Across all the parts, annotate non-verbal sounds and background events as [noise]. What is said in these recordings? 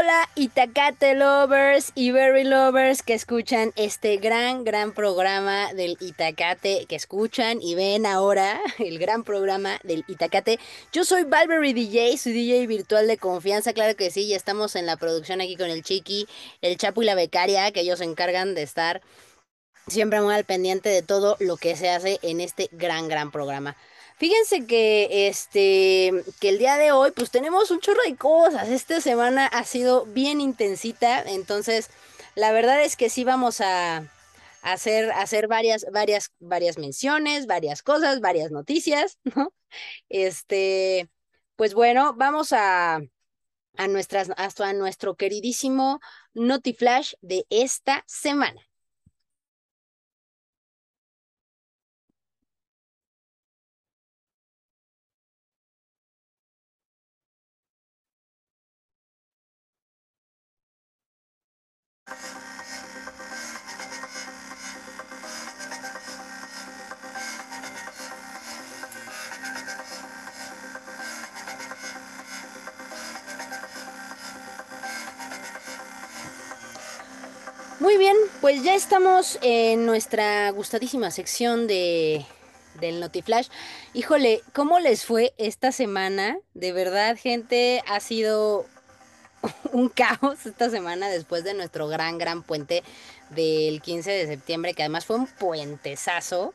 Hola Itacate Lovers y Berry Lovers que escuchan este gran, gran programa del Itacate, que escuchan y ven ahora [laughs] el gran programa del Itacate. Yo soy Valverde DJ, su DJ virtual de confianza, claro que sí, ya estamos en la producción aquí con el Chiqui, el Chapo y la Becaria, que ellos se encargan de estar siempre muy al pendiente de todo lo que se hace en este gran, gran programa. Fíjense que este que el día de hoy pues tenemos un chorro de cosas. Esta semana ha sido bien intensita, entonces la verdad es que sí vamos a, hacer, hacer varias, varias, varias menciones, varias cosas, varias noticias, [laughs] ¿no? Este, pues bueno, vamos a, a nuestras, hasta nuestro queridísimo Notiflash de esta semana. Pues ya estamos en nuestra gustadísima sección de del Notiflash. Híjole, ¿cómo les fue esta semana? De verdad, gente, ha sido [laughs] un caos esta semana después de nuestro gran, gran puente del 15 de septiembre, que además fue un puentesazo.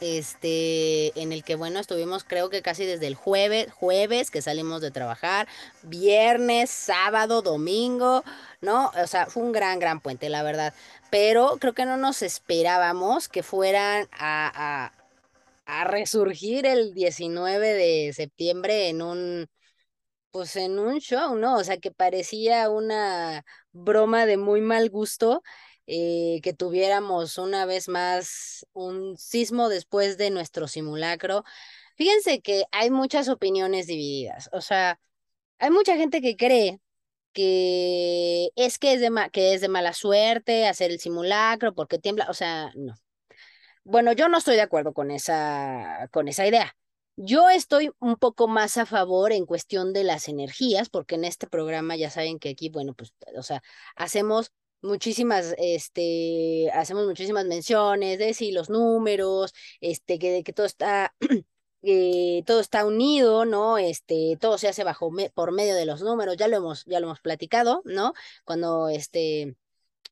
Este, en el que bueno, estuvimos creo que casi desde el jueves, jueves que salimos de trabajar, viernes, sábado, domingo, ¿no? O sea, fue un gran, gran puente, la verdad. Pero creo que no nos esperábamos que fueran a, a, resurgir el 19 de septiembre en un, pues en un show, ¿no? O sea, que parecía una broma de muy mal gusto. Eh, que tuviéramos una vez más un sismo después de nuestro simulacro. Fíjense que hay muchas opiniones divididas, o sea, hay mucha gente que cree que es que es de, que es de mala suerte hacer el simulacro porque tiembla, o sea, no. Bueno, yo no estoy de acuerdo con esa, con esa idea. Yo estoy un poco más a favor en cuestión de las energías, porque en este programa ya saben que aquí, bueno, pues, o sea, hacemos muchísimas, este, hacemos muchísimas menciones de si los números, este, que, que todo está [clears throat] eh, todo está unido, ¿no? Este, todo se hace bajo por medio de los números, ya lo hemos, ya lo hemos platicado, ¿no? Cuando este,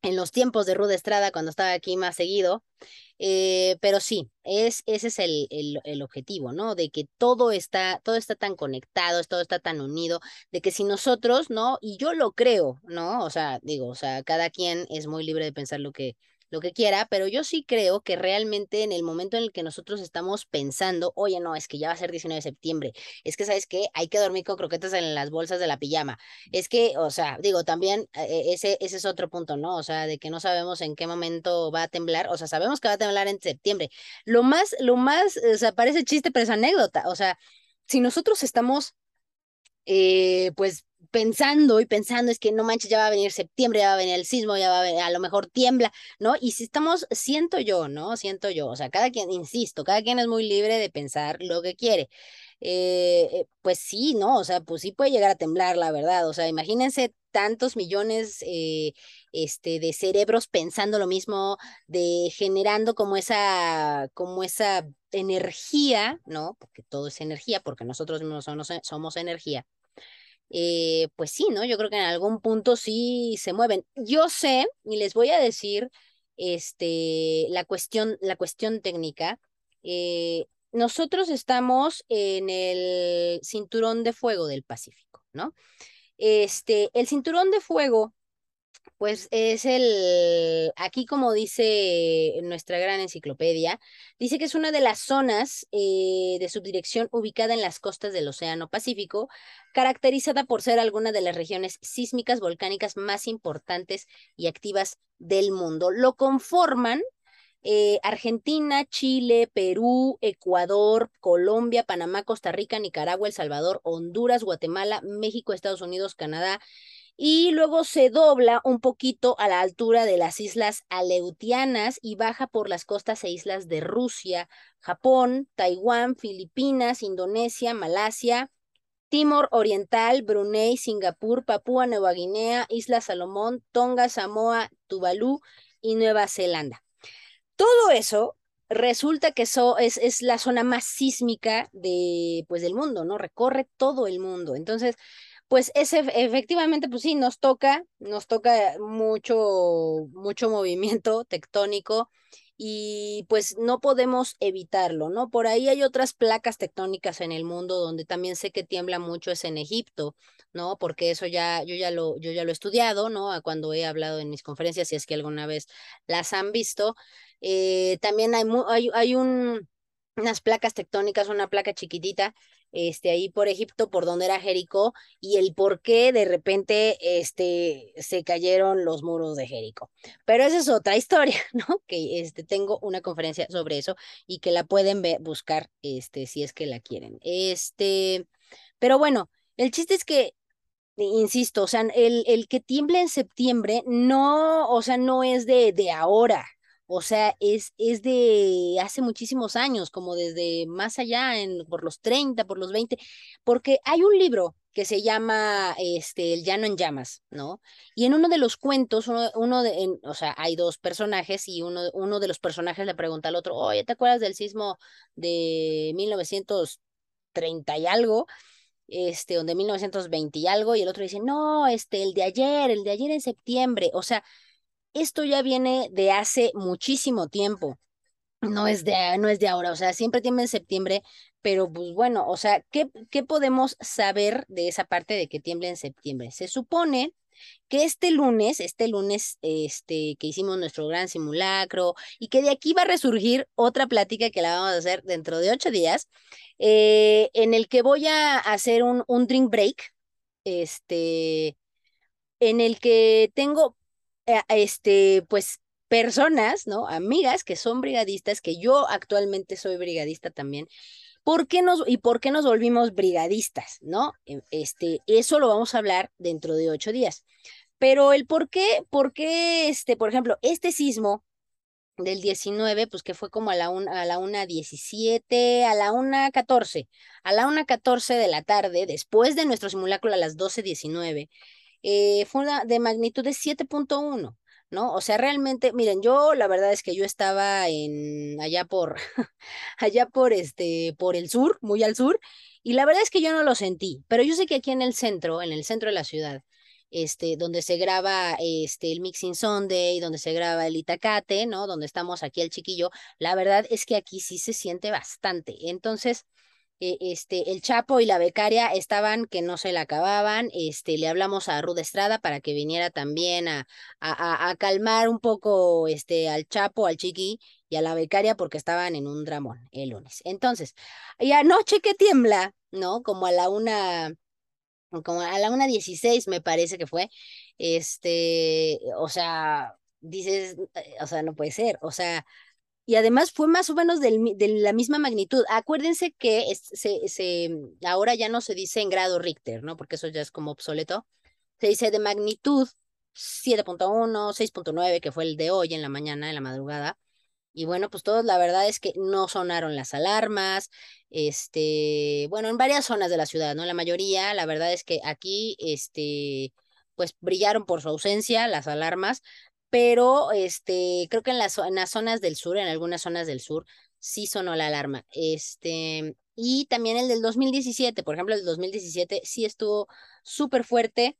en los tiempos de Rude Estrada, cuando estaba aquí más seguido, eh, pero sí, es, ese es el, el, el, objetivo, ¿no? De que todo está, todo está tan conectado, todo está tan unido, de que si nosotros, ¿no? Y yo lo creo, ¿no? O sea, digo, o sea, cada quien es muy libre de pensar lo que, lo que quiera, pero yo sí creo que realmente en el momento en el que nosotros estamos pensando, oye, no, es que ya va a ser 19 de septiembre, es que, ¿sabes qué? Hay que dormir con croquetas en las bolsas de la pijama. Es que, o sea, digo, también eh, ese, ese es otro punto, ¿no? O sea, de que no sabemos en qué momento va a temblar, o sea, sabemos que va a temblar en septiembre. Lo más, lo más, o sea, parece chiste, pero es anécdota, o sea, si nosotros estamos, eh, pues, pensando y pensando, es que no manches, ya va a venir septiembre, ya va a venir el sismo, ya va a venir, a lo mejor tiembla, ¿no? Y si estamos, siento yo, ¿no? Siento yo, o sea, cada quien, insisto, cada quien es muy libre de pensar lo que quiere. Eh, eh, pues sí, ¿no? O sea, pues sí puede llegar a temblar, la verdad. O sea, imagínense tantos millones eh, este, de cerebros pensando lo mismo, de generando como esa, como esa energía, ¿no? Porque todo es energía, porque nosotros mismos somos, somos energía eh, pues sí, ¿no? Yo creo que en algún punto sí se mueven. Yo sé, y les voy a decir, este, la cuestión, la cuestión técnica. Eh, nosotros estamos en el cinturón de fuego del Pacífico, ¿no? Este, el cinturón de fuego pues es el, aquí como dice nuestra gran enciclopedia, dice que es una de las zonas eh, de subdirección ubicada en las costas del Océano Pacífico, caracterizada por ser alguna de las regiones sísmicas volcánicas más importantes y activas del mundo. Lo conforman eh, Argentina, Chile, Perú, Ecuador, Colombia, Panamá, Costa Rica, Nicaragua, El Salvador, Honduras, Guatemala, México, Estados Unidos, Canadá, y luego se dobla un poquito a la altura de las islas Aleutianas y baja por las costas e islas de Rusia, Japón, Taiwán, Filipinas, Indonesia, Malasia, Timor Oriental, Brunei, Singapur, Papúa Nueva Guinea, Isla Salomón, Tonga, Samoa, Tuvalu y Nueva Zelanda. Todo eso resulta que es, es, la zona más sísmica de, pues, del mundo, ¿no? Recorre todo el mundo. Entonces, pues ese, efectivamente, pues sí, nos toca, nos toca mucho, mucho movimiento tectónico y pues no podemos evitarlo, ¿no? Por ahí hay otras placas tectónicas en el mundo donde también sé que tiembla mucho es en Egipto, ¿no? Porque eso ya yo ya lo yo ya lo he estudiado, ¿no? Cuando he hablado en mis conferencias si es que alguna vez las han visto. Eh, también hay, hay, hay un unas placas tectónicas, una placa chiquitita, este, ahí por Egipto, por donde era Jericó, y el por qué de repente este, se cayeron los muros de Jericó. Pero esa es otra [laughs] historia, ¿no? Que este, tengo una conferencia sobre eso y que la pueden ver, buscar este, si es que la quieren. Este, pero bueno, el chiste es que insisto, o sea, el, el que tiemble en septiembre no, o sea, no es de, de ahora, o sea, es, es de hace muchísimos años, como desde más allá, en, por los 30, por los 20, porque hay un libro que se llama este, El Llano en Llamas, ¿no? Y en uno de los cuentos, uno, uno de, o sea, hay dos personajes y uno, uno de los personajes le pregunta al otro, oye, ¿te acuerdas del sismo de 1930 y algo? Este, o de 1920 y algo, y el otro dice, no, este, el de ayer, el de ayer en septiembre, o sea, esto ya viene de hace muchísimo tiempo. No es de, no es de ahora, o sea, siempre tiene en septiembre, pero pues bueno, o sea, ¿qué, ¿qué podemos saber de esa parte de que tiemble en septiembre? Se supone que este lunes, este lunes este, que hicimos nuestro gran simulacro y que de aquí va a resurgir otra plática que la vamos a hacer dentro de ocho días, eh, en el que voy a hacer un, un drink break, este, en el que tengo este, pues personas, ¿no? Amigas que son brigadistas, que yo actualmente soy brigadista también. ¿Por qué nos y por qué nos volvimos brigadistas, no? E, este, eso lo vamos a hablar dentro de ocho días. Pero el por qué, por qué, este, por ejemplo, este sismo del 19, pues que fue como a la, una, a la una 17, a la una 14, a la una 14 de la tarde, después de nuestro simulacro a las 12.19, eh, fue de magnitud de 7.1. ¿no? O sea, realmente, miren, yo la verdad es que yo estaba en allá por [laughs] allá por este por el sur, muy al sur, y la verdad es que yo no lo sentí, pero yo sé que aquí en el centro, en el centro de la ciudad, este donde se graba este el Mixing Sunday, donde se graba el Itacate, ¿no? Donde estamos aquí el chiquillo, la verdad es que aquí sí se siente bastante. Entonces, este, el Chapo y la becaria estaban que no se la acababan, este, le hablamos a Ruda Estrada para que viniera también a, a, a, calmar un poco este, al Chapo, al Chiqui y a la becaria porque estaban en un dramón el lunes. Entonces, y anoche que tiembla, ¿no? Como a la una, como a la una dieciséis me parece que fue, este, o sea, dices, eh, o sea, no puede ser, o sea, y además fue más o menos del, de la misma magnitud. Acuérdense que se, se, ahora ya no se dice en grado Richter, ¿no? Porque eso ya es como obsoleto. Se dice de magnitud 7.1, 6.9, que fue el de hoy en la mañana, en la madrugada. Y bueno, pues todos la verdad es que no sonaron las alarmas, este, bueno, en varias zonas de la ciudad, ¿no? La mayoría, la verdad es que aquí, este, pues brillaron por su ausencia las alarmas, pero este, creo que en las, en las zonas del sur, en algunas zonas del sur, sí sonó la alarma. Este, y también el del 2017, por ejemplo, el 2017 sí estuvo súper fuerte.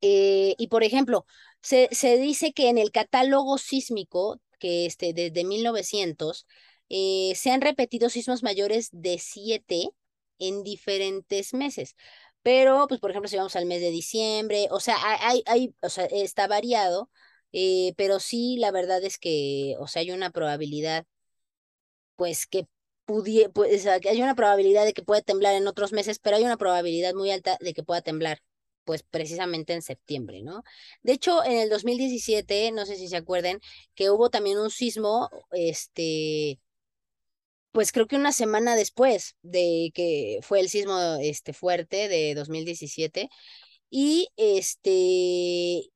Eh, y por ejemplo, se, se, dice que en el catálogo sísmico, que este, desde 1900, eh, se han repetido sismos mayores de 7 en diferentes meses. Pero, pues, por ejemplo, si vamos al mes de diciembre, o sea, hay, hay, o sea, está variado, eh, pero sí, la verdad es que, o sea, hay una probabilidad, pues que pudiera, pues, hay una probabilidad de que pueda temblar en otros meses, pero hay una probabilidad muy alta de que pueda temblar, pues precisamente en septiembre, ¿no? De hecho, en el 2017, no sé si se acuerden, que hubo también un sismo, este, pues creo que una semana después de que fue el sismo este fuerte de 2017 y este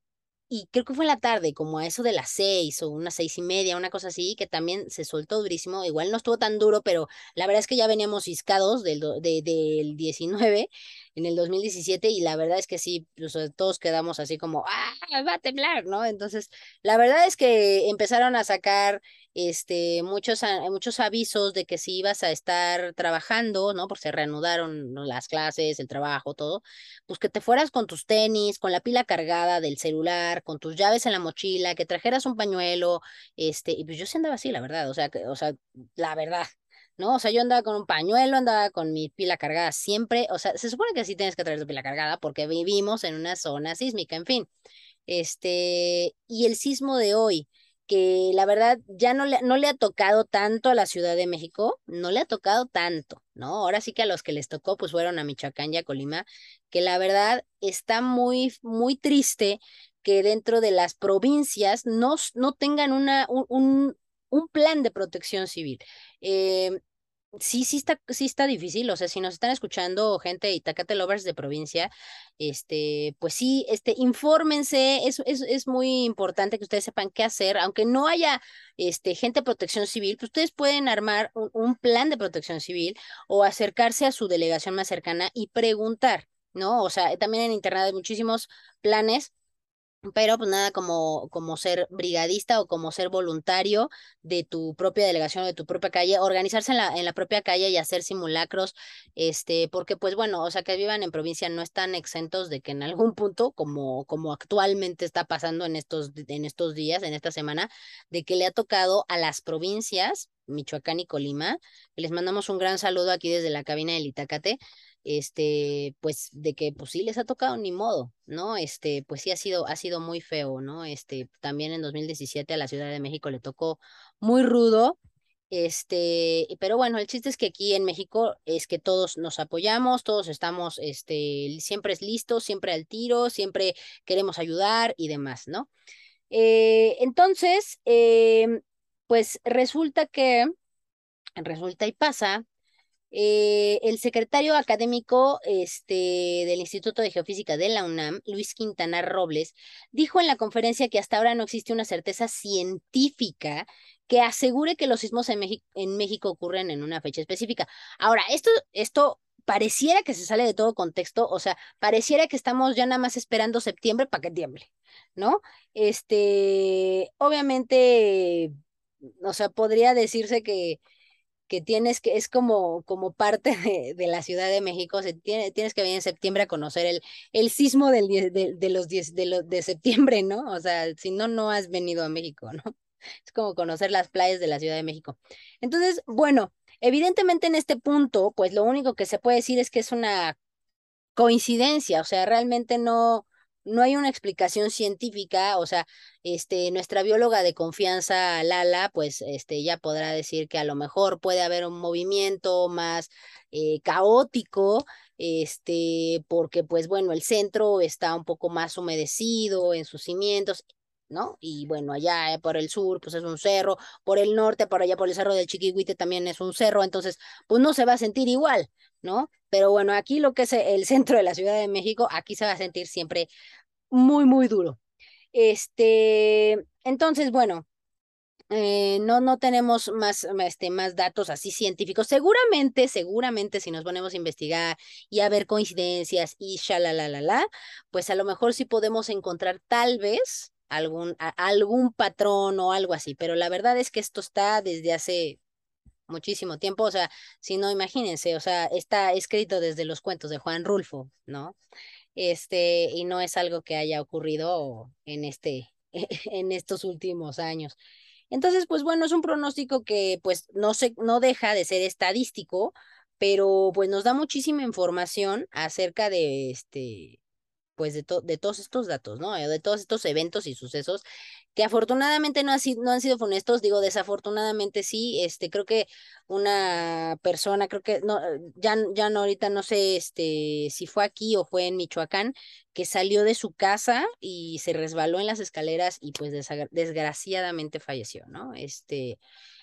y creo que fue en la tarde, como a eso de las seis o unas seis y media, una cosa así, que también se soltó durísimo. Igual no estuvo tan duro, pero la verdad es que ya veníamos ciscados del, de, del 19 en el 2017 y la verdad es que sí, pues, todos quedamos así como, ah, va a temblar, ¿no? Entonces, la verdad es que empezaron a sacar este, muchos, muchos avisos de que si ibas a estar trabajando, ¿no? Porque se reanudaron las clases, el trabajo, todo, pues que te fueras con tus tenis, con la pila cargada del celular, con tus llaves en la mochila, que trajeras un pañuelo, este, y pues yo sí andaba así, la verdad, o sea, o sea, la verdad. ¿no? O sea, yo andaba con un pañuelo, andaba con mi pila cargada siempre, o sea, se supone que sí tienes que traer tu pila cargada porque vivimos en una zona sísmica, en fin. Este, y el sismo de hoy, que la verdad ya no le, no le ha tocado tanto a la Ciudad de México, no le ha tocado tanto, ¿no? Ahora sí que a los que les tocó, pues fueron a Michoacán y a Colima, que la verdad está muy, muy triste que dentro de las provincias no, no tengan una, un, un, plan de protección civil. Eh, sí, sí está, sí está difícil. O sea, si nos están escuchando gente Itacate Lovers de provincia, este, pues sí, este, infórmense. Es, es, es muy importante que ustedes sepan qué hacer. Aunque no haya este, gente de protección civil, pues ustedes pueden armar un, un plan de protección civil o acercarse a su delegación más cercana y preguntar. ¿no? O sea, también en internet hay muchísimos planes pero pues nada como, como ser brigadista o como ser voluntario de tu propia delegación o de tu propia calle, organizarse en la, en la propia calle y hacer simulacros, este, porque pues bueno, o sea, que vivan en provincia no están exentos de que en algún punto, como, como actualmente está pasando en estos, en estos días, en esta semana, de que le ha tocado a las provincias, Michoacán y Colima, les mandamos un gran saludo aquí desde la cabina del Itacate, este, pues de que pues sí les ha tocado ni modo, ¿no? Este, pues sí ha sido, ha sido muy feo, ¿no? Este, también en 2017 a la Ciudad de México le tocó muy rudo, este, pero bueno, el chiste es que aquí en México es que todos nos apoyamos, todos estamos, este, siempre es listos, siempre al tiro, siempre queremos ayudar y demás, ¿no? Eh, entonces, em, pues resulta que, resulta y pasa eh, el secretario académico este, del Instituto de Geofísica de la UNAM, Luis Quintana Robles, dijo en la conferencia que hasta ahora no existe una certeza científica que asegure que los sismos en, en México ocurren en una fecha específica. Ahora, esto, esto pareciera que se sale de todo contexto, o sea, pareciera que estamos ya nada más esperando septiembre para que tiemble, ¿no? Este, obviamente, o sea, podría decirse que que tienes que, es como, como parte de, de la Ciudad de México, se tiene, tienes que venir en septiembre a conocer el, el sismo del de, de, los 10 de, de septiembre, ¿no? O sea, si no, no has venido a México, ¿no? [laughs] Es como conocer las playas de la Ciudad de México. Entonces, bueno, evidentemente en este punto, pues lo único que se puede decir es que es una coincidencia, o sea, realmente no, no hay una explicación científica, o sea, este, nuestra bióloga de confianza, Lala, pues este, ya podrá decir que a lo mejor puede haber un movimiento más eh, caótico, este, porque pues bueno, el centro está un poco más humedecido en sus cimientos, ¿no? Y bueno, allá por el sur, pues es un cerro, por el norte, por allá por el cerro del Chiquihuite también es un cerro, entonces, pues no se va a sentir igual, ¿no? Pero bueno, aquí lo que es el centro de la Ciudad de México, aquí se va a sentir siempre muy, muy duro. Este, entonces, bueno, eh, no, no tenemos más, este, más datos así científicos. Seguramente, seguramente si nos ponemos a investigar y a ver coincidencias y la pues a lo mejor sí podemos encontrar tal vez algún, algún patrón o algo así, pero la verdad es que esto está desde hace muchísimo tiempo, o sea, si no, imagínense, o sea, está escrito desde los cuentos de Juan Rulfo, ¿no? Este, y no es algo que haya ocurrido en este, [laughs] en estos últimos años. Entonces, pues bueno, es un pronóstico que pues no se, no deja de ser estadístico, pero pues nos da muchísima información acerca de este, pues de, de todos estos datos, ¿no? De todos estos eventos y sucesos que afortunadamente no, no han sido funestos, digo, desafortunadamente sí, este, creo que una persona, creo que, no, ya, ya no, ahorita no sé, este, si fue aquí o fue en Michoacán, que salió de su casa y se resbaló en las escaleras y pues desgraciadamente falleció, ¿no? Este,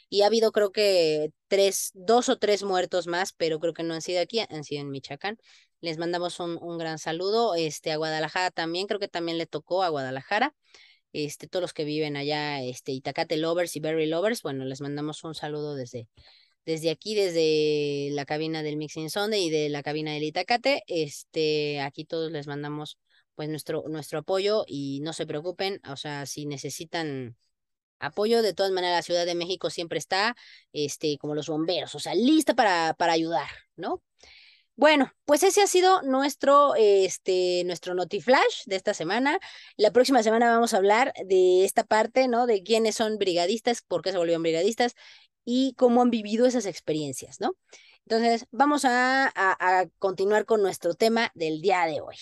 y ha habido creo que tres, dos o tres muertos más, pero creo que no han sido aquí, han sido en Michoacán. Les mandamos un, un gran saludo, este, a Guadalajara también, creo que también le tocó a Guadalajara, este, todos los que viven allá, este, Itacate Lovers y Berry Lovers, bueno, les mandamos un saludo desde, desde aquí, desde la cabina del Mixing Sunday y de la cabina del Itacate, este, aquí todos les mandamos pues nuestro, nuestro apoyo y no se preocupen, o sea, si necesitan apoyo, de todas maneras la Ciudad de México siempre está, este, como los bomberos, o sea, lista para, para ayudar, ¿no? Bueno, pues ese ha sido nuestro, este, nuestro Notiflash de esta semana. La próxima semana vamos a hablar de esta parte, ¿no? De quiénes son brigadistas, por qué se volvieron brigadistas y cómo han vivido esas experiencias, ¿no? Entonces, vamos a, a, a continuar con nuestro tema del día de hoy.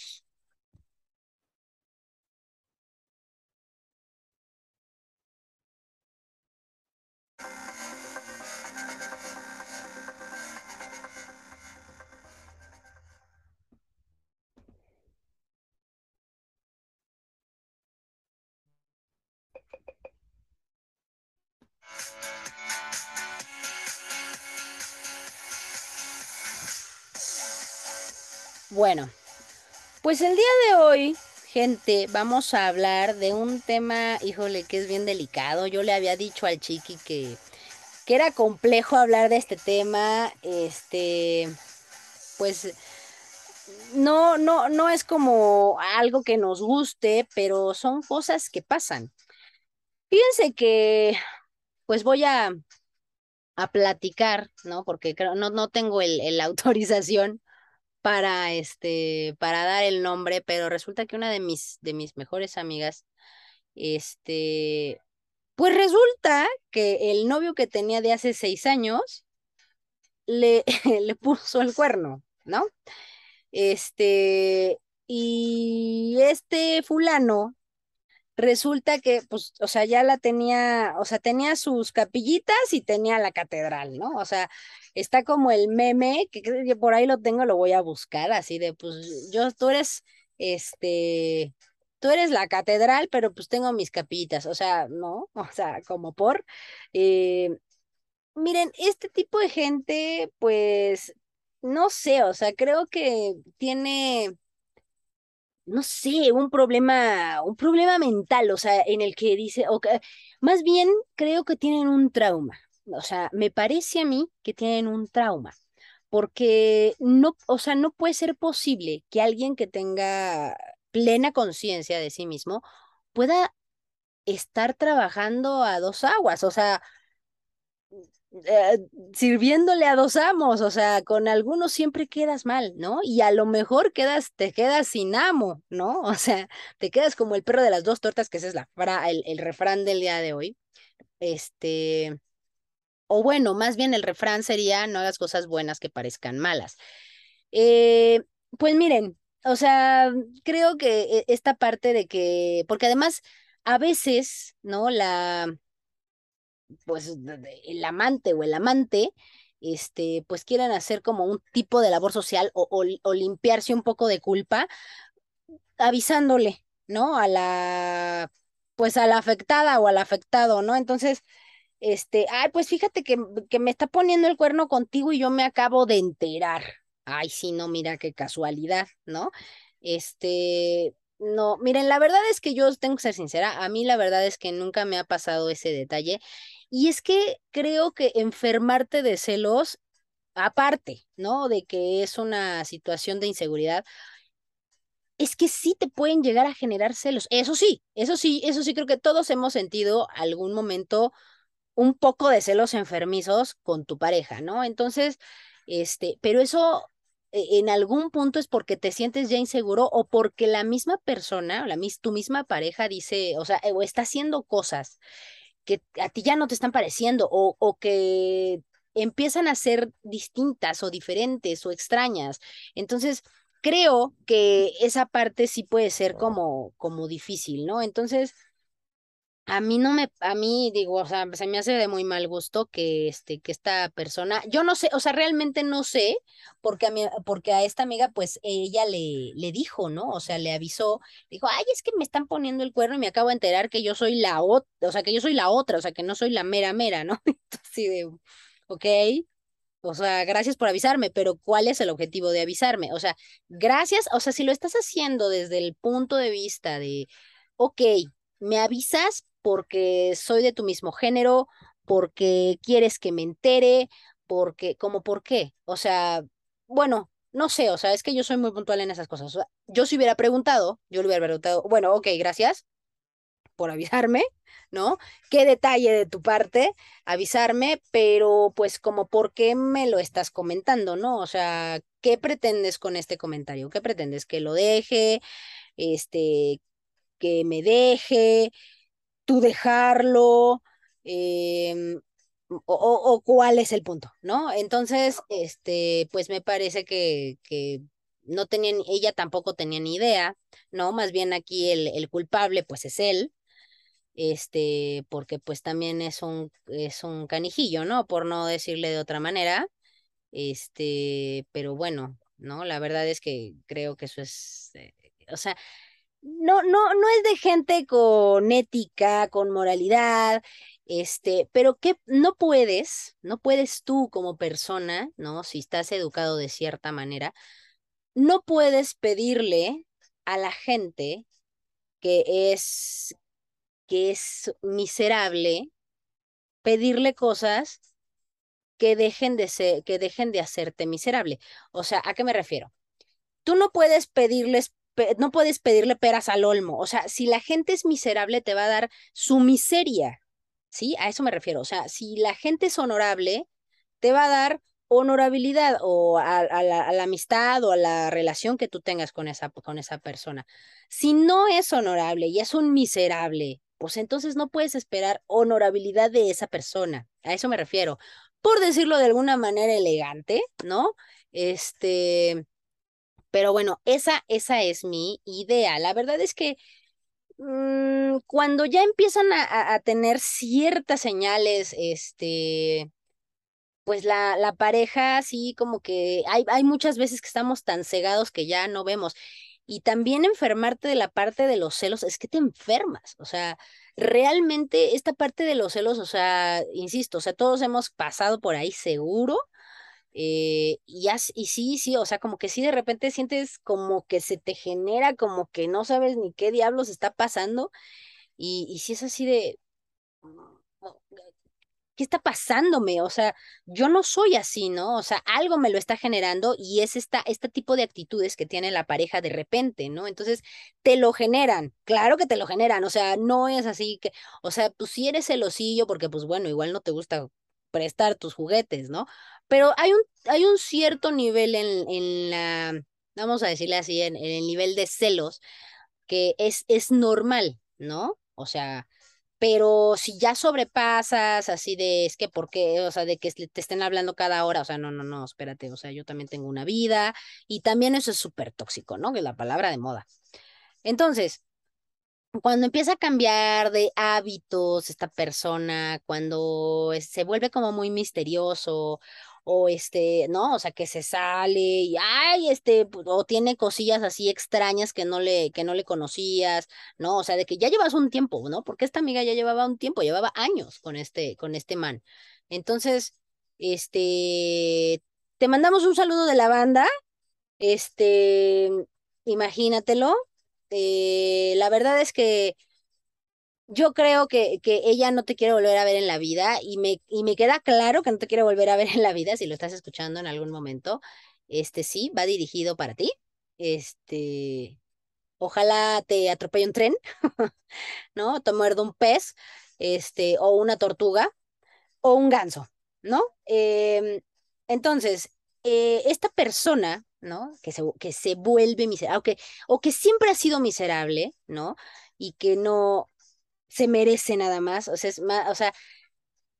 Bueno, pues el día de hoy, gente, vamos a hablar de un tema, híjole, que es bien delicado. Yo le había dicho al chiqui que, que era complejo hablar de este tema. Este, pues no, no, no es como algo que nos guste, pero son cosas que pasan. Fíjense que, pues voy a, a platicar, ¿no? Porque no, no tengo el [laughs] autorización para este, para dar el nombre, pero resulta que una de mis, de mis mejores amigas, este, pues resulta que el novio que tenía de hace seis años le, [laughs] le puso el cuerno, ¿no? Este, y este fulano resulta que, pues, o sea, ya la tenía, o sea, tenía sus capillitas y tenía la catedral, ¿no? O sea, está como el meme, que, que por ahí lo tengo, lo voy a buscar, así de, pues, yo, tú eres, este, tú eres la catedral, pero pues tengo mis capillitas, o sea, no, [laughs] o sea, como por, eh, miren, este tipo de gente, pues, no sé, o sea, creo que tiene no sé, un problema, un problema mental, o sea, en el que dice, okay, más bien creo que tienen un trauma, o sea, me parece a mí que tienen un trauma, porque no, o sea, no puede ser posible que alguien que tenga plena conciencia de sí mismo pueda estar trabajando a dos aguas, o sea, eh, sirviéndole a dos amos, o sea, con algunos siempre quedas mal, ¿no? Y a lo mejor quedas, te quedas sin amo, ¿no? [laughs] O sea, te quedas como el perro de las dos tortas, que ese es la el, el refrán del día de hoy. Este, o bueno, más bien el refrán sería, no hagas cosas buenas que parezcan malas. Eh, pues miren, o sea, creo que e, esta parte de que, porque además a veces, ¿no? La, pues el amante o el amante, este, pues quieran hacer como un tipo de labor social o, o, limpiarse un poco de culpa, avisándole, ¿no? A la, pues a la afectada o al afectado, ¿no? Entonces, este, ay, pues fíjate que, que me está poniendo el cuerno contigo y yo me acabo de enterar. Ay, sí, no, mira qué casualidad, ¿no? Este, no, miren, la verdad es que yo tengo que ser sincera, a mí la verdad es que nunca me ha pasado ese detalle y es que creo que enfermarte de celos, aparte, ¿no? De que es una situación de inseguridad, es que sí te pueden llegar a generar celos. Eso sí, eso sí, eso sí creo que todos hemos sentido algún momento un poco de celos enfermizos con tu pareja, ¿no? Entonces, este, pero eso e, en algún punto es porque te sientes ya inseguro o porque la misma persona, la mis, tu misma pareja dice, o sea, o está haciendo cosas que a ti ya no te están pareciendo o, o que empiezan a ser distintas o diferentes o extrañas. Entonces, creo que esa parte sí puede ser como, como difícil, ¿no? Entonces, a mí no me, a mí digo, o sea, se me hace de muy mal gusto que este, que esta persona, yo no sé, o sea, realmente no sé, porque a mi, porque a esta amiga, pues ella le, le dijo, ¿no? O sea, le avisó, dijo, ay, es que me están poniendo el cuerno y me acabo de enterar que yo soy la otra, o sea, que yo soy la otra, o sea, que no soy la mera mera, ¿no? [laughs] Así de, ok, O sea, gracias por avisarme, pero ¿cuál es el objetivo de avisarme? O sea, gracias, o sea, si lo estás haciendo desde el punto de vista de, ok, me avisas porque soy de tu mismo género, porque quieres que me entere, porque, como por qué. O sea, bueno, no sé, o sea, es que yo soy muy puntual en esas cosas. Yo si hubiera preguntado, yo le hubiera preguntado, bueno, ok, gracias por avisarme, ¿no? Qué detalle de tu parte avisarme, pero pues como por qué me lo estás comentando, ¿no? O sea, ¿qué pretendes con este comentario? ¿Qué pretendes? ¿Que lo deje? Este, que me deje, tú dejarlo, em, o, cuál es el punto, ¿no? Entonces, este, pues me parece que, que no tenían, ella tampoco tenía ni idea, ¿no? Más bien aquí el, el culpable, pues es él, este, porque pues también es un, es un canijillo, ¿no? Por no decirle de otra manera, este, pero bueno, ¿no? La verdad es que creo que eso es, eh, o sea, no, no, no es de gente con ética, con moralidad, este, pero que no puedes, no puedes tú como persona, ¿no? Si estás educado de cierta manera, no puedes pedirle a la gente que es, que es miserable, pedirle cosas que dejen de ser, que dejen de hacerte miserable. O sea, ¿a qué me refiero? Tú no puedes pedirles no puedes pedirle peras al olmo. O sea, si la gente es miserable, te va a dar su miseria. ¿Sí? A eso me refiero. O sea, si la gente es honorable, te va a dar honorabilidad o a, la, amistad o a la relación que tú tengas con esa, con esa persona. Si no es honorable y es un miserable, pues entonces no puedes esperar honorabilidad de esa persona. A eso me refiero. Por decirlo de alguna manera elegante, ¿no? Este, pero bueno, esa, esa es mi idea. La verdad es que mm, cuando ya empiezan a, a, tener ciertas señales, este, pues la, la pareja sí como que hay, hay muchas veces que estamos tan cegados que ya no vemos. Y también enfermarte de la parte de los celos, es que te enfermas. O sea, realmente esta parte de los celos, o sea, insisto, o sea, todos hemos pasado por ahí seguro eh, y, y sí, sí, o sea, como que sí de repente sientes como que se te genera, como que no sabes ni qué diablos está pasando. Y, y si es así de, ¿qué está pasándome? O sea, yo no soy así, ¿no? O sea, algo me lo está generando y es esta, este tipo de actitudes que tiene la pareja de repente, ¿no? Entonces, te lo generan, claro que te lo generan, o sea, no es así que, o sea, pues si eres celosillo, porque pues bueno, igual no te gusta prestar tus juguetes, ¿no? Pero hay un, hay un cierto nivel en, en la, vamos a decirle así, en, el nivel de celos que es, es normal, ¿no? O sea, pero si ya sobrepasas así de, es que, ¿por qué? O sea, de que te estén hablando cada hora, o sea, no, no, no, espérate, o sea, yo también tengo una vida y también eso es súper tóxico, ¿no? Que es la palabra de moda. Entonces, cuando empieza a cambiar de hábitos esta persona, cuando se vuelve como muy misterioso o este, ¿no? O sea, que se sale y ay, este, o tiene cosillas así extrañas que no le que no le conocías, ¿no? O sea, de que ya llevas un tiempo, ¿no? Porque esta amiga ya llevaba un tiempo, llevaba años con este con este man. Entonces, este, te mandamos un saludo de la banda. Este, imagínatelo, eh, la verdad es que yo creo que, que ella no te quiere volver a ver en la vida y me, y me queda claro que no te quiere volver a ver en la vida si lo estás escuchando en algún momento. Este sí, va dirigido para ti. Este, ojalá te atropelle un tren, [laughs] ¿no? Te muerda un pez, este, o una tortuga, o un ganso, ¿no? Em, entonces, eh, esta persona ¿no? Que se, que se vuelve miserable, o que siempre ha sido miserable, ¿no? Y que no se merece nada más, o sea, es más, o sea,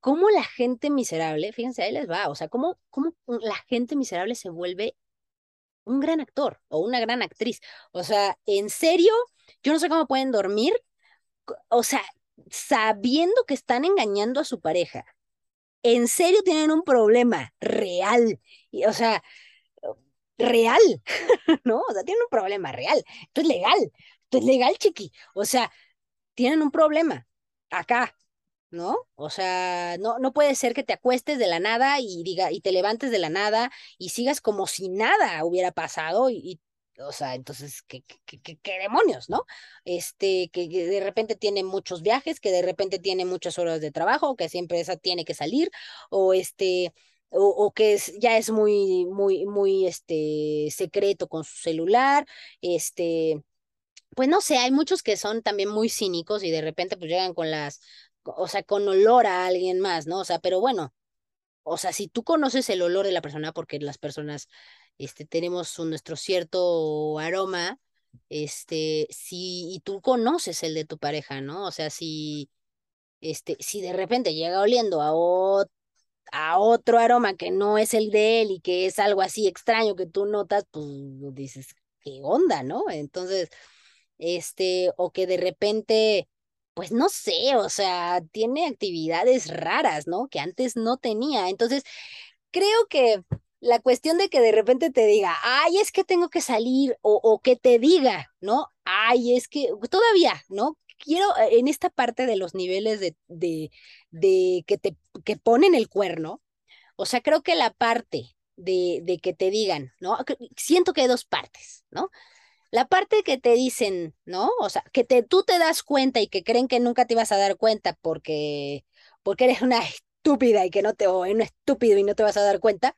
cómo la gente miserable, fíjense, ahí les va, o sea, cómo, cómo la gente miserable se vuelve un gran actor o una gran actriz. O sea, en serio, yo no sé cómo pueden dormir, o sea, sabiendo que están engañando a su pareja. En serio tienen un problema real. Y, o sea, real, [laughs] ¿no? O sea, tienen un problema real. Esto es legal, esto es legal, chiqui. O sea, tienen un problema acá, ¿no? O sea, no, no puede ser que te acuestes de la nada y diga, y te levantes de la nada y sigas como si nada hubiera pasado y, y o sea, entonces, ¿qué, qué, demonios, no? Este, que, que de repente tiene muchos viajes, que de repente tiene muchas horas de trabajo, que siempre esa tiene que salir, o este, o, o que es, ya es muy, muy, muy, este, secreto con su celular, este, pues no sé, hay muchos que son también muy cínicos y de repente pues llegan con las, o sea, con olor a alguien más, ¿no? O sea, pero bueno, o sea, si tú conoces el olor de la persona, porque las personas, este, tenemos un- nuestro cierto aroma, este, si, y tú conoces el de tu pareja, ¿no? O sea, si, este, si de repente llega oliendo a, ot- a otro aroma que no es el de él y que es algo así extraño que tú notas, pues dices, ¿qué onda, no? Entonces, este, o que de repente, pues no sé, o sea, tiene actividades raras, ¿no? Que antes no tenía. Entonces, creo que la cuestión de que de repente te diga, ay, es que tengo que salir, o, o que te diga, ¿no? Ay, es que todavía, ¿no? Quiero eh, en esta parte de los niveles de, de, de que te que ponen el cuerno, o sea, creo que la parte de, de que te digan, ¿no? Siento que hay dos partes, ¿no? La parte que te dicen, ¿no? O sea, que te, tú te das cuenta y que creen que nunca te ibas a dar cuenta porque, porque eres una estúpida y que no te, o un estúpido y no te vas a dar cuenta,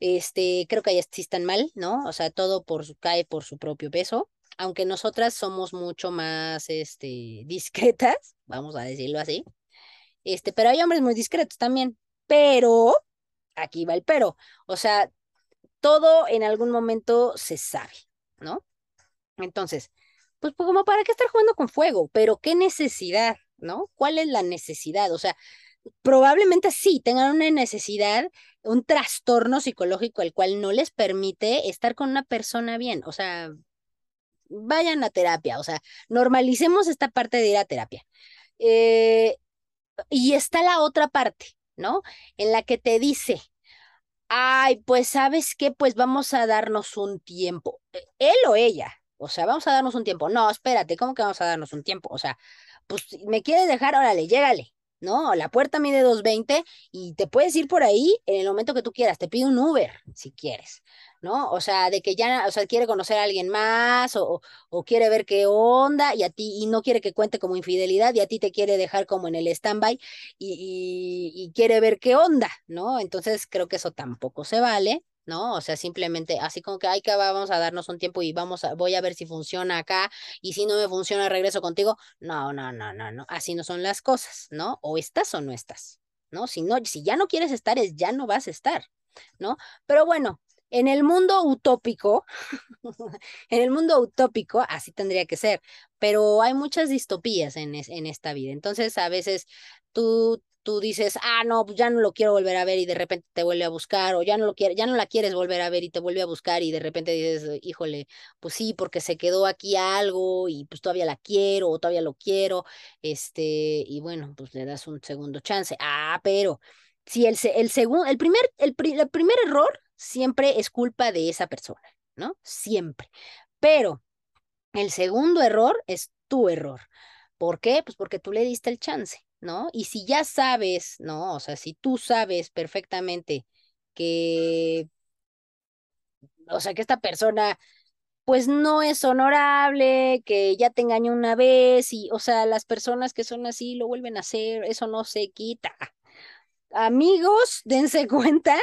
este, creo que ahí sí están mal, ¿no? O sea, todo por su, cae por su propio peso, aunque nosotras somos mucho más, este, discretas, [laughs] vamos a decirlo así, este, pero hay hombres muy discretos también, pero, aquí va el pero, o sea, todo en algún momento se sabe, ¿no? Entonces, pues, pues como para qué estar jugando con fuego, pero qué necesidad, ¿no? ¿Cuál es la necesidad? O sea, probablemente sí tengan una necesidad, un trastorno psicológico el cual no les permite estar con una persona bien. O sea, vayan a terapia, o sea, normalicemos esta parte de ir a terapia. Eh, y está la otra parte, ¿no? En la que te dice, Ay, pues sabes qué, pues vamos a darnos un tiempo. Eh, Él o ella, o sea, vamos a darnos un tiempo. No, espérate, ¿cómo que vamos a darnos un tiempo? O sea, pues me quieres dejar, órale, llégale. No, la puerta mide dos veinte y te puedes ir por ahí en el momento que tú quieras. Te pido un Uber si quieres, ¿no? O sea, de que ya, o sea, quiere conocer a alguien más o, o quiere ver qué onda y a ti, y no quiere que cuente como infidelidad y a ti te quiere dejar como en el stand-by y, y, y quiere ver qué onda, ¿no? Entonces creo que eso tampoco se vale, ¿no? O sea, simplemente así como que, ay, que va, vamos a darnos un tiempo y vamos a, voy a ver si funciona acá y si no me funciona, regreso contigo. No, no, no, no, no, así no son las cosas, ¿no? O estás o no estás, ¿no? Si no, si ya no quieres estar, es ya no vas a estar, ¿no? Pero bueno, en el mundo utópico, [laughs] en el mundo utópico, así tendría que ser, pero hay muchas distopías en, en esta vida. Entonces, a veces tú, tú dices, ah, no, pues ya no lo quiero volver a ver y de repente te vuelve a buscar, o ya no lo quiere, ya no la quieres volver a ver y te vuelve a buscar y de repente dices, híjole, pues sí, porque se quedó aquí algo y pues todavía la quiero o todavía lo quiero, este, y bueno, pues le das un segundo chance. Ah, pero si el, el el primer, el, el primer error siempre es culpa de esa persona, ¿no? Siempre. Pero el segundo error es tu error. ¿Por qué? Pues porque tú le diste el chance, ¿no? Y si ya sabes, ¿no? O sea, si tú sabes perfectamente que, o sea, que esta persona pues no es honorable, que ya te engañó una vez y, o sea, las personas que son así lo vuelven a hacer, eso no se quita. Amigos, dense [laughs] cuenta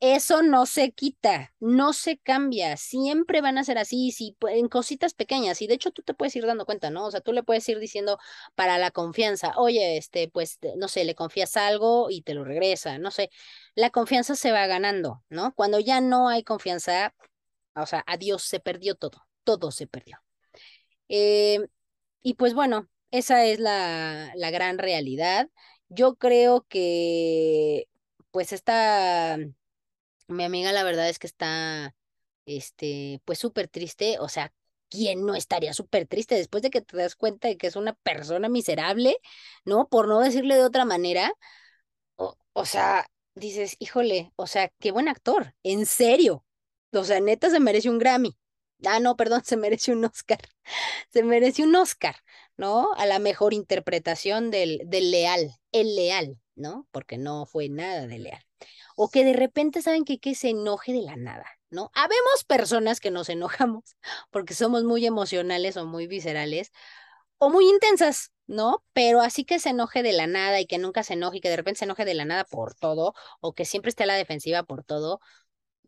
eso no se quita, no se cambia, siempre van a ser así, si en cositas pequeñas, y de hecho tú te puedes ir dando cuenta, ¿no? O sea, tú le puedes ir diciendo para la confianza, oye, este, pues, no sé, le confías algo y te lo regresa, no sé, la confianza se va ganando, ¿no? Cuando ya no hay confianza, o sea, adiós, se perdió todo, todo se perdió. Eh, y pues bueno, esa es la, la gran realidad. Yo creo que, pues, esta mi amiga, la verdad es que está, este, pues súper triste. O sea, ¿quién no estaría súper triste después de que te das cuenta de que es una persona miserable, ¿no? Por no decirle de otra manera. O, o sea, dices, híjole, o sea, qué buen actor, en serio. O sea, neta se merece un Grammy. Ah, no, perdón, [laughs] se merece un Oscar. Se merece un Oscar, ¿no? A la mejor interpretación del, del leal, el leal, ¿no? Porque no fue nada de leal. O que de repente saben que, que se enoje de la nada, ¿no? Habemos personas que nos enojamos [laughs] porque somos muy emocionales o muy viscerales o muy intensas, ¿no? Pero así que se enoje de la nada y que nunca se enoje y que de repente se enoje de la nada por todo o que siempre esté a la defensiva por todo,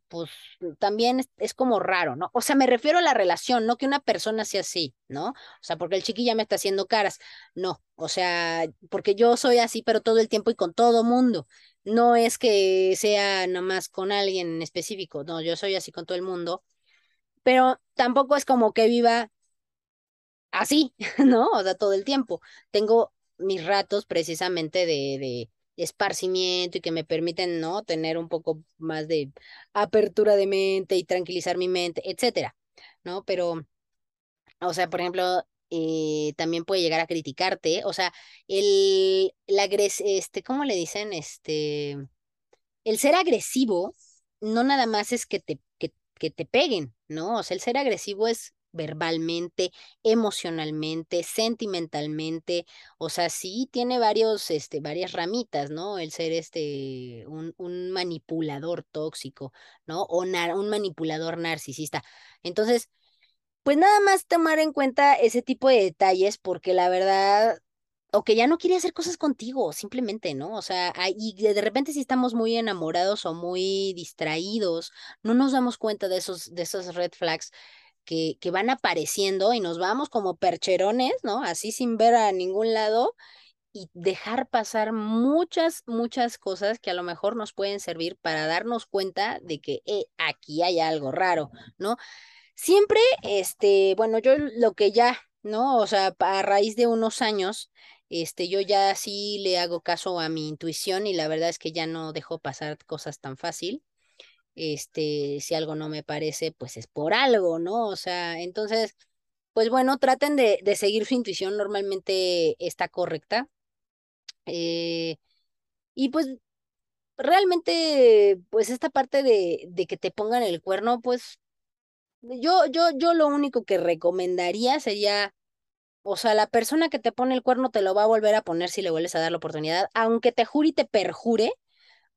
pues también es, como raro, ¿no? O sea, me refiero a la relación, no que una persona sea así, ¿no? O sea, porque el chiqui ya me está haciendo caras, no, o sea, porque yo soy así, pero todo el tiempo y con todo mundo. No es que sea nomás con alguien en específico, no, yo soy así con todo el mundo, pero tampoco es como que viva así, [laughs] ¿no? O sea, todo el tiempo. Tengo mis ratos precisamente de, de esparcimiento y que me permiten, ¿no? Tener un poco más de apertura de mente y tranquilizar mi mente, etcétera, ¿no? Pero, o sea, por ejemplo, eh, también puede llegar a criticarte, o sea, el, agres, este, ¿cómo le dicen? Este, el ser agresivo no nada más es que te, que, que te peguen, ¿no? O sea, el ser agresivo es verbalmente, emocionalmente, sentimentalmente, o sea, sí tiene varios, este, varias ramitas, ¿no? El ser este, un, un manipulador tóxico, ¿no? O un manipulador narcisista. Entonces, pues nada más tomar en cuenta ese tipo de detalles, porque la verdad, o que ya no quiere hacer cosas contigo, simplemente, ¿no? O sea, y de repente si estamos muy enamorados o muy distraídos, no nos damos cuenta de esos, de esos red flags que, que van apareciendo y nos vamos como percherones, ¿no? Así sin ver a ningún lado y dejar pasar muchas, muchas cosas que a lo mejor nos pueden servir para darnos cuenta de que eh, aquí hay algo raro, ¿no? Siempre, este, bueno, yo lo que ya, ¿no? O sea, a raíz de unos años, este, yo ya sí le hago caso a mi intuición y la verdad es que ya no dejo pasar cosas tan fácil este, si algo no me parece, pues es por algo, ¿no? O sea, entonces, pues bueno, traten de, de seguir su intuición, normalmente está correcta. Eh, y pues realmente, pues esta parte de, de que te pongan el cuerno, pues yo, yo, yo lo único que recomendaría sería, o sea, la persona que te pone el cuerno te lo va a volver a poner si le vuelves a dar la oportunidad, aunque te jure y te perjure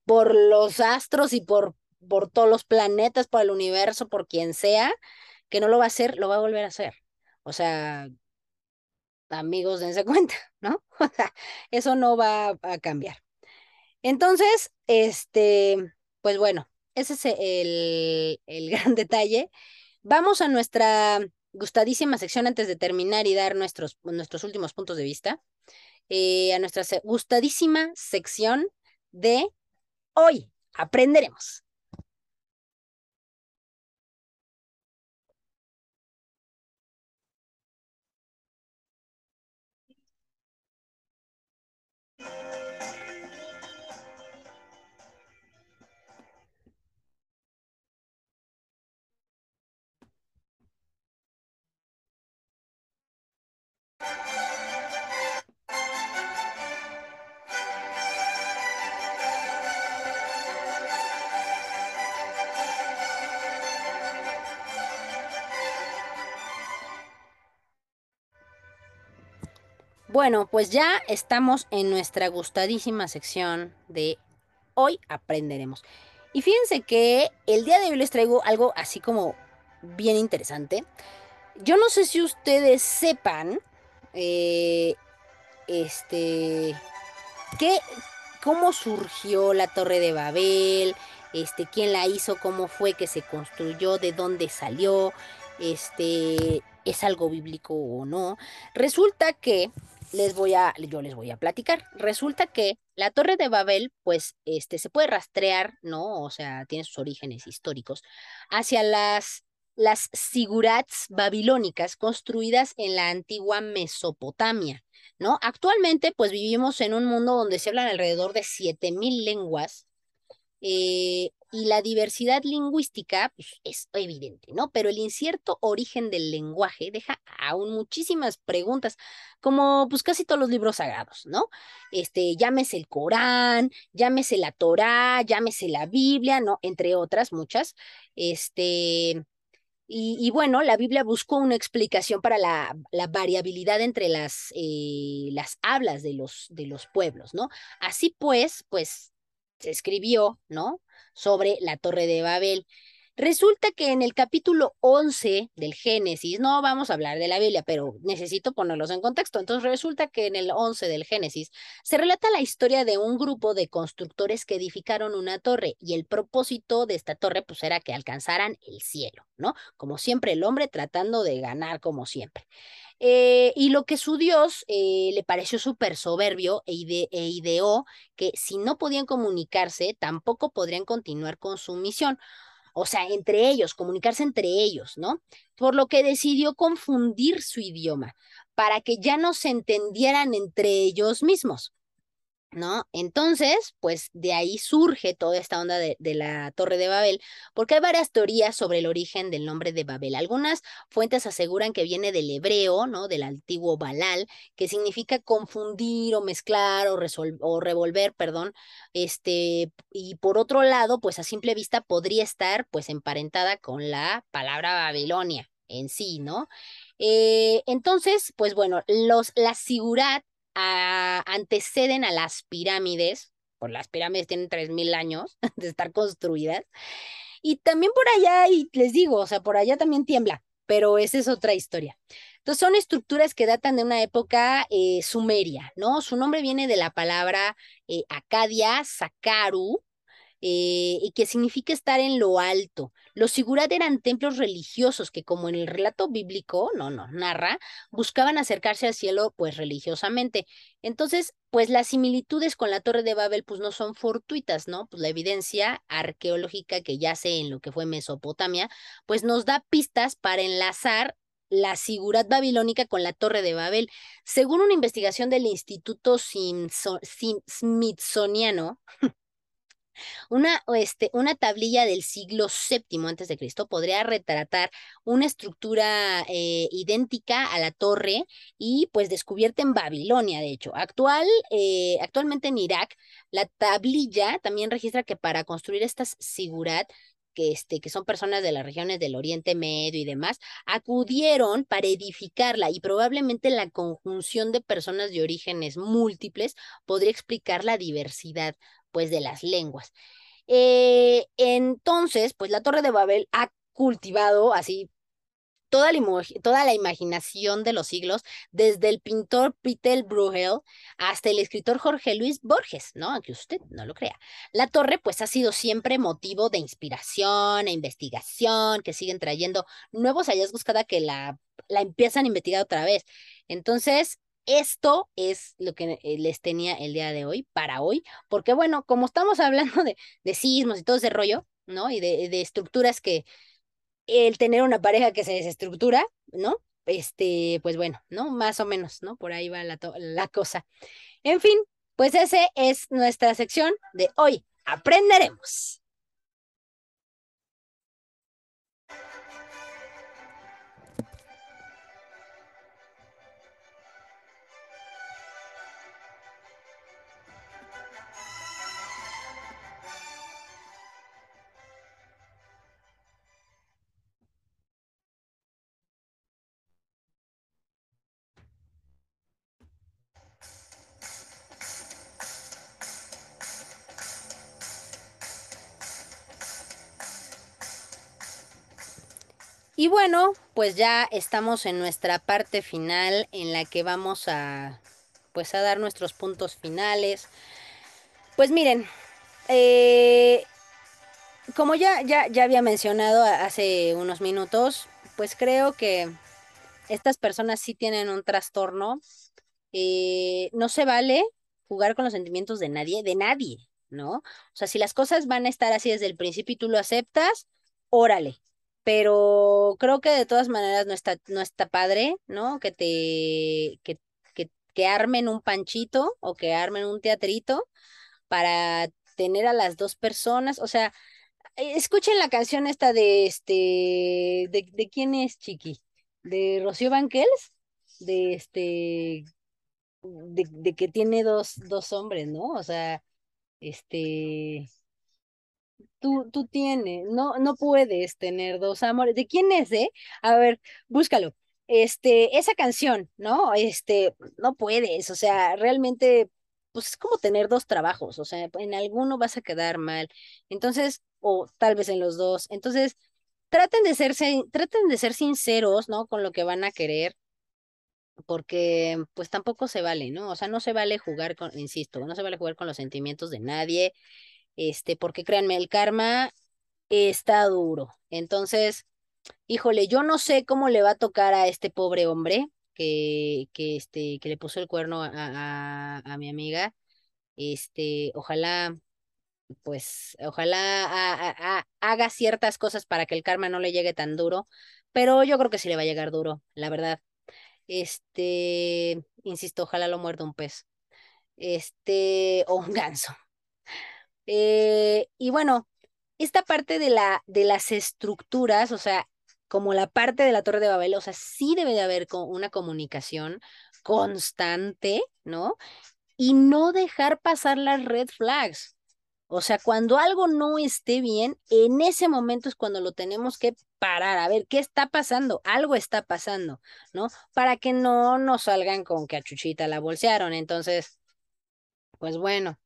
por los astros y por por todos los planetas, por el universo, por quien sea, que no lo va a hacer, lo va a volver a hacer. O sea, amigos, dense [laughs] cuenta, ¿no? [laughs] Eso no va a cambiar. Entonces, este, pues bueno, ese es el, el [laughs] gran detalle. Vamos a nuestra gustadísima sección antes de terminar y dar nuestros, nuestros últimos puntos de vista. Eh, a nuestra gustadísima sección de hoy aprenderemos. Bueno, pues ya estamos en nuestra gustadísima sección de Hoy aprenderemos. Y fíjense que el día de hoy les traigo algo así como bien interesante. Yo no sé si ustedes sepan, eh, este, que, cómo surgió la Torre de Babel, este, quién la hizo, cómo fue que se construyó, de dónde salió, este, es algo bíblico o no. Resulta que les voy a, yo les voy a platicar. Resulta que la Torre de Babel, pues, este, se puede rastrear, ¿no? O sea, tiene sus orígenes históricos hacia las, las sigurats babilónicas construidas en la antigua Mesopotamia, ¿no? Actualmente, pues, vivimos en un mundo donde se hablan alrededor de 7000 lenguas. Eh, y la diversidad lingüística pues, es evidente, ¿no? Pero el incierto origen del lenguaje deja aún muchísimas preguntas, como pues casi todos los libros sagrados, ¿no? Este, llámese el Corán, llámese la Torá, llámese la Biblia, ¿no? Entre otras muchas. Este, Y, bueno, la Biblia buscó una explicación para la, variabilidad entre las, eh, las hablas de los, de los pueblos, ¿no? Así pues, pues se escribió, ¿no? Sobre la Torre de Babel. Resulta que en el capítulo 11 del Génesis, no vamos a hablar de la Biblia, pero necesito ponerlos en contexto. Entonces resulta que en el 11 del Génesis se relata la historia de un grupo de constructores que edificaron una torre y el propósito de esta torre pues era que alcanzaran el cielo, ¿no? Como siempre el hombre tratando de ganar como siempre. Eh, y lo que su Dios eh, le pareció súper soberbio e, e, ideó que si no podían comunicarse, tampoco podrían continuar con su misión o sea, entre ellos, comunicarse entre ellos, ¿no? Por lo que decidió confundir su idioma para que ya no se entendieran entre ellos mismos. ¿No? Entonces, pues de ahí surge toda esta onda de, la Torre de Babel, porque hay varias teorías sobre el origen del nombre de Babel. Algunas fuentes aseguran que viene del hebreo, ¿no? Del antiguo Balal, que significa confundir o mezclar o, o revolver, perdón, este, y por otro lado, pues a simple vista podría estar, pues, emparentada con la palabra Babilonia en sí, ¿no? Eh, entonces, pues bueno, los, la sigurat anteceden a las pirámides, por las pirámides tienen 3.000 años [laughs] de estar construidas, y también por allá, y les digo, o sea, por allá también tiembla, pero esa es otra historia. Entonces son estructuras que datan de una época eh, sumeria, ¿no? Su nombre viene de la palabra eh, Acadia, Sakaru, eh, y que significa estar en lo alto. Los sigurat eran templos religiosos que, como en el relato bíblico, no, no, narra, buscaban acercarse al cielo, pues religiosamente. Entonces, pues las similitudes con la Torre de Babel, pues no son fortuitas, ¿no? Pues la evidencia arqueológica que yace en lo que fue Mesopotamia, pues nos da pistas para enlazar la sigurat babilónica con la Torre de Babel. Según una investigación del Instituto Smithsoniano, una, este, una tablilla del siglo VII antes de Cristo podría retratar una estructura eh, idéntica a la torre y pues descubierta en Babilonia, de hecho. Actual, eh, actualmente en Irak, la tablilla también registra que para construir estas sigurat que, este, que son personas de las regiones del Oriente Medio y demás, acudieron para edificarla y probablemente la conjunción de personas de orígenes múltiples podría explicar la diversidad pues de las lenguas. Eh, entonces, pues la Torre de Babel ha cultivado así toda la, toda la, imaginación de los siglos, desde el pintor Peter Bruegel hasta el escritor Jorge Luis Borges, ¿no? Aunque usted no lo crea. La torre, pues, ha sido siempre motivo de inspiración e investigación, que siguen trayendo nuevos hallazgos cada que la, la empiezan a investigar otra vez. Entonces, esto es lo que eh, les tenía el día de hoy, para hoy, porque bueno, como estamos [laughs] hablando de, de sismos y todo ese rollo, ¿no? Y de, de estructuras que el tener una pareja que se desestructura, ¿no? Este, pues bueno, ¿no? Más o menos, ¿no? Por ahí va la, la cosa. En fin, pues ese es nuestra sección de hoy. Aprenderemos. Y bueno, pues ya estamos en nuestra parte final en la que vamos a pues a dar nuestros puntos finales. Pues miren, eh, como ya, ya, ya había mencionado hace unos minutos, pues creo que estas personas sí tienen un trastorno. Eh, no se vale jugar con los sentimientos de nadie, de nadie, ¿no? O sea, si las cosas van a estar así desde el principio y tú lo aceptas, órale, pero creo que de todas maneras no está, no está padre, ¿no? Que te, que, que, que armen un panchito o que armen un teatrito para tener a las dos personas, o sea, eh, escuchen la canción esta de este, de, de quién es Chiqui, de Rocío Banquels, de este, de, de que tiene dos, dos hombres, ¿no? O sea, este, tú, tú tienes, no, no puedes tener dos amores. ¿De quién es, eh? A ver, búscalo. Este, esa canción, ¿no? Este, no puedes, o sea, realmente, pues es como tener dos trabajos, o sea, en alguno vas a quedar mal. Entonces, o tal vez en los dos. Entonces, traten de ser, traten de ser sinceros, ¿no? Con lo que van a querer porque pues tampoco se vale, ¿no? O sea, no se vale jugar con, insisto, no se vale jugar con los sentimientos de nadie, este, porque créanme, el karma está duro. Entonces, híjole, yo no sé cómo le va a tocar a este pobre hombre que, que, este, que le puso el cuerno a, a, a mi amiga. Este, ojalá, pues, ojalá haga ciertas cosas para que el karma no le llegue tan duro, pero yo creo que sí le va a llegar duro, la verdad. Este, insisto, ojalá lo muerda un pez. Este, o un ganso. Eh, y bueno, esta parte de, la, de las estructuras, o sea, como la parte de la Torre de Babel, o sea, sí debe de haber una comunicación constante, ¿no? Y no dejar pasar las red flags. O sea, cuando algo no esté bien, en ese momento es cuando lo tenemos que parar, a ver qué está pasando, algo está pasando, ¿no? Para que no nos salgan con que a Chuchita la bolsearon. Entonces, pues bueno.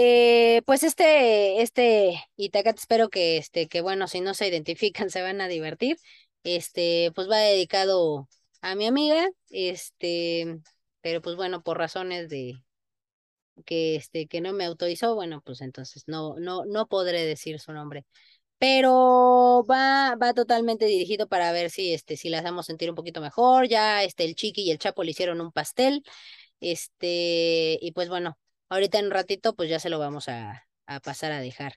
Eh, pues este, este Itacate, espero que, este, que bueno, si no se identifican, se van a divertir. Este, pues va dedicado a mi amiga, este, pero pues bueno, por razones de, que, este, que no me autorizó, bueno, pues entonces no, no, no podré decir su nombre. Pero va, va totalmente dirigido para ver si, este, si la hacemos sentir un poquito mejor. Ya este, el Chiqui y el Chapo le hicieron un pastel. Este, y pues bueno, ahorita en un ratito, pues ya se lo vamos a, pasar a dejar.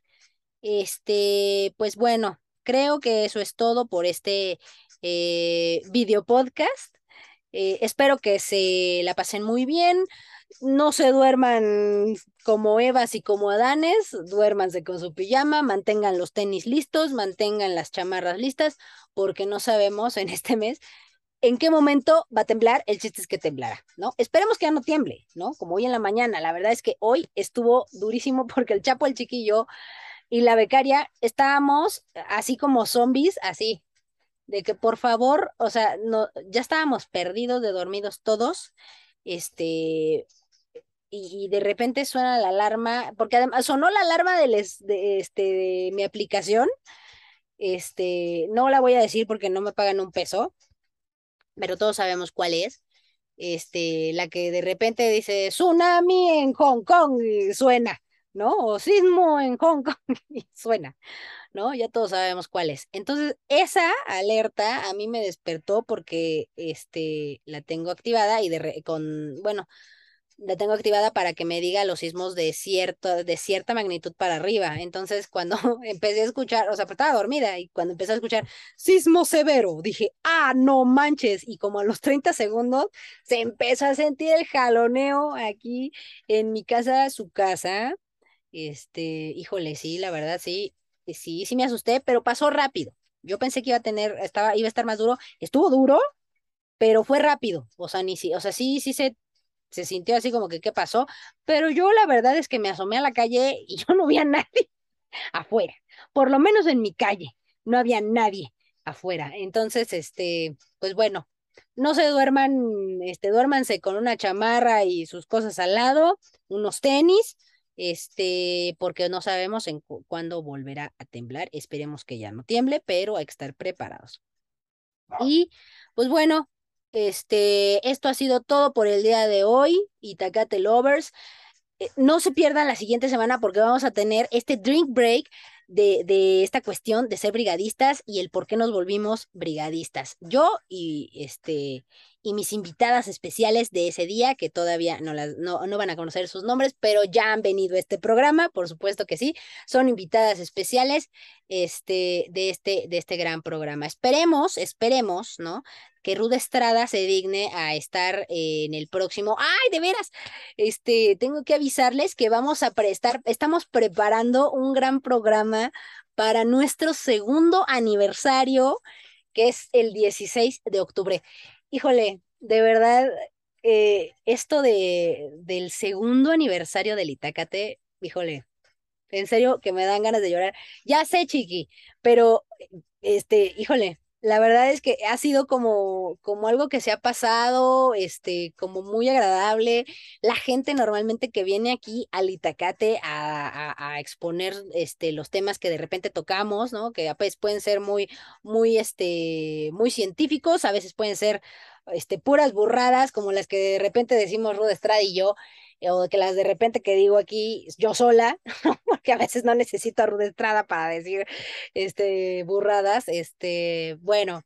Este, pues bueno, creo que eso es todo por este eh, video podcast. Eh, espero que se la pasen muy bien no se duerman como Evas y como Adanes, duérmanse con su pijama, mantengan los tenis listos, mantengan las chamarras listas, porque no sabemos en este mes en qué momento va a temblar, el chiste es que temblará, ¿no? Esperemos que ya no tiemble, ¿no? Como hoy en la mañana, la verdad es que hoy estuvo durísimo [laughs] porque el Chapo, el chiquillo y la becaria estábamos así como zombies, así, de que por favor, o sea, no, ya estábamos perdidos de dormidos todos, este, y, de repente suena la alarma, porque además sonó la alarma de, de, este, de mi aplicación, este, no la voy a decir porque no me pagan un peso, pero todos sabemos cuál es, este, la que de repente dice tsunami en Hong Kong y suena, ¿no? O sismo en Hong Kong [laughs] y suena, ¿no? Ya todos sabemos cuál es. Entonces, esa alerta a mí me despertó porque, este, la tengo activada y de, con, bueno, la tengo activada para que me diga los sismos de, cierto, de cierta magnitud para arriba. Entonces, cuando [laughs] empecé a escuchar, o sea, estaba dormida y cuando empecé a escuchar sismo severo, dije, ah, no manches. Y como a los 30 segundos se empezó a sentir el jaloneo aquí en mi casa, su casa. Este, híjole, sí, la verdad, sí, sí, sí me asusté, pero pasó rápido. Yo pensé que iba a tener, estaba, iba a estar más duro. Estuvo duro, pero fue rápido. O sea, ni si, o sea, sí, sí se se sintió así como que, ¿qué pasó? Pero yo la verdad es que me asomé a la calle y yo no vi a [laughs] nadie afuera, por lo menos en mi calle, no había nadie afuera. Entonces, este, pues bueno, no se duerman, este, duérmanse con una chamarra y sus cosas al lado, unos tenis, este, porque no sabemos en cuándo volverá a temblar. Esperemos que ya no tiemble, pero hay que estar preparados. Y pues bueno, este, esto ha sido todo por el día de hoy, Itacate Lovers. Eh, no se pierdan la siguiente semana porque vamos a tener este drink break de, de, esta cuestión de ser brigadistas y el por qué nos volvimos brigadistas. Yo y este y mis invitadas especiales de ese día, que todavía no, las, no, no van a conocer sus nombres, pero ya han venido a este programa, por supuesto que sí, son invitadas especiales este, de, este, de este gran programa. Esperemos, esperemos, ¿no? que Ruda Estrada se digne a estar en el próximo. ¡Ay, de veras! Este, tengo que avisarles que vamos a prestar, estamos preparando un gran programa para nuestro segundo aniversario, que es el 16 de octubre. Híjole, de verdad, eh, esto de, del segundo aniversario del Itacate, híjole, en serio que me dan ganas de llorar. Ya sé, chiqui, pero, este, híjole, la verdad es que ha sido como, como algo que se ha pasado, este, como muy agradable. La gente normalmente que viene aquí al Itacate a, a, exponer este, los temas que de repente tocamos, ¿no? Que pues, pueden ser muy, muy, este, muy científicos, a veces pueden ser este, puras burradas, como las que de repente decimos Ruth Estrada y yo, o que las de repente que digo aquí yo sola, [laughs] porque a veces no necesito a Estrada para decir este, burradas, este, bueno,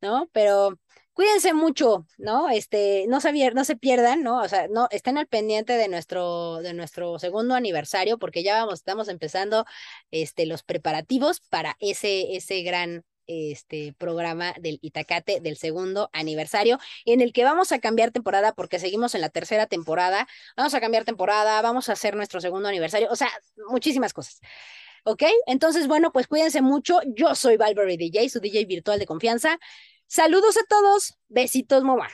¿no? Pero cuídense mucho, ¿no? Este, no se, no se pierdan, ¿no? O sea, no, estén al pendiente de nuestro, de nuestro segundo aniversario, porque ya vamos, estamos empezando este, los preparativos para ese, ese gran este programa del Itacate del segundo aniversario, en el que vamos a cambiar temporada porque seguimos en la tercera temporada, vamos a cambiar temporada, vamos a hacer nuestro segundo aniversario, o sea, muchísimas cosas. ¿Ok? Entonces, bueno, pues cuídense mucho. Yo soy Valverde DJ, su DJ virtual de confianza. Saludos a todos. Besitos, mamá.